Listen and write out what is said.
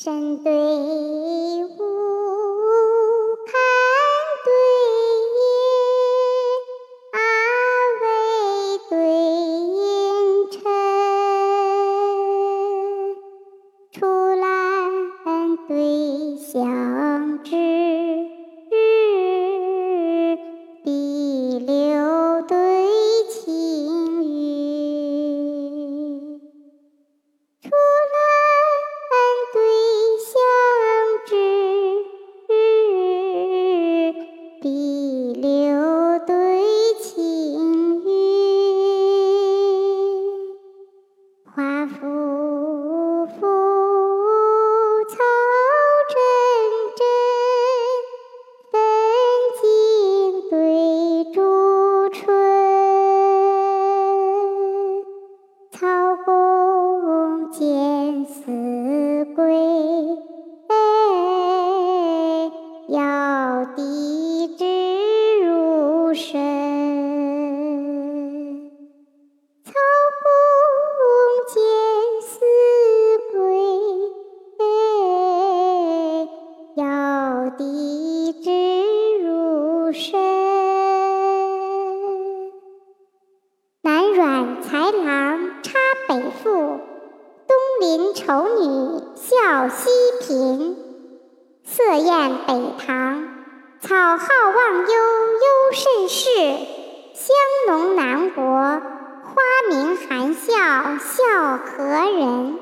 山对雾，看对月，阿伟对阴沉，出兰对华夫要地知如深。南阮才郎插北妇，东邻丑女笑西嫔。色艳北堂。草好忘忧忧甚事，香浓南国，花明含笑笑何人？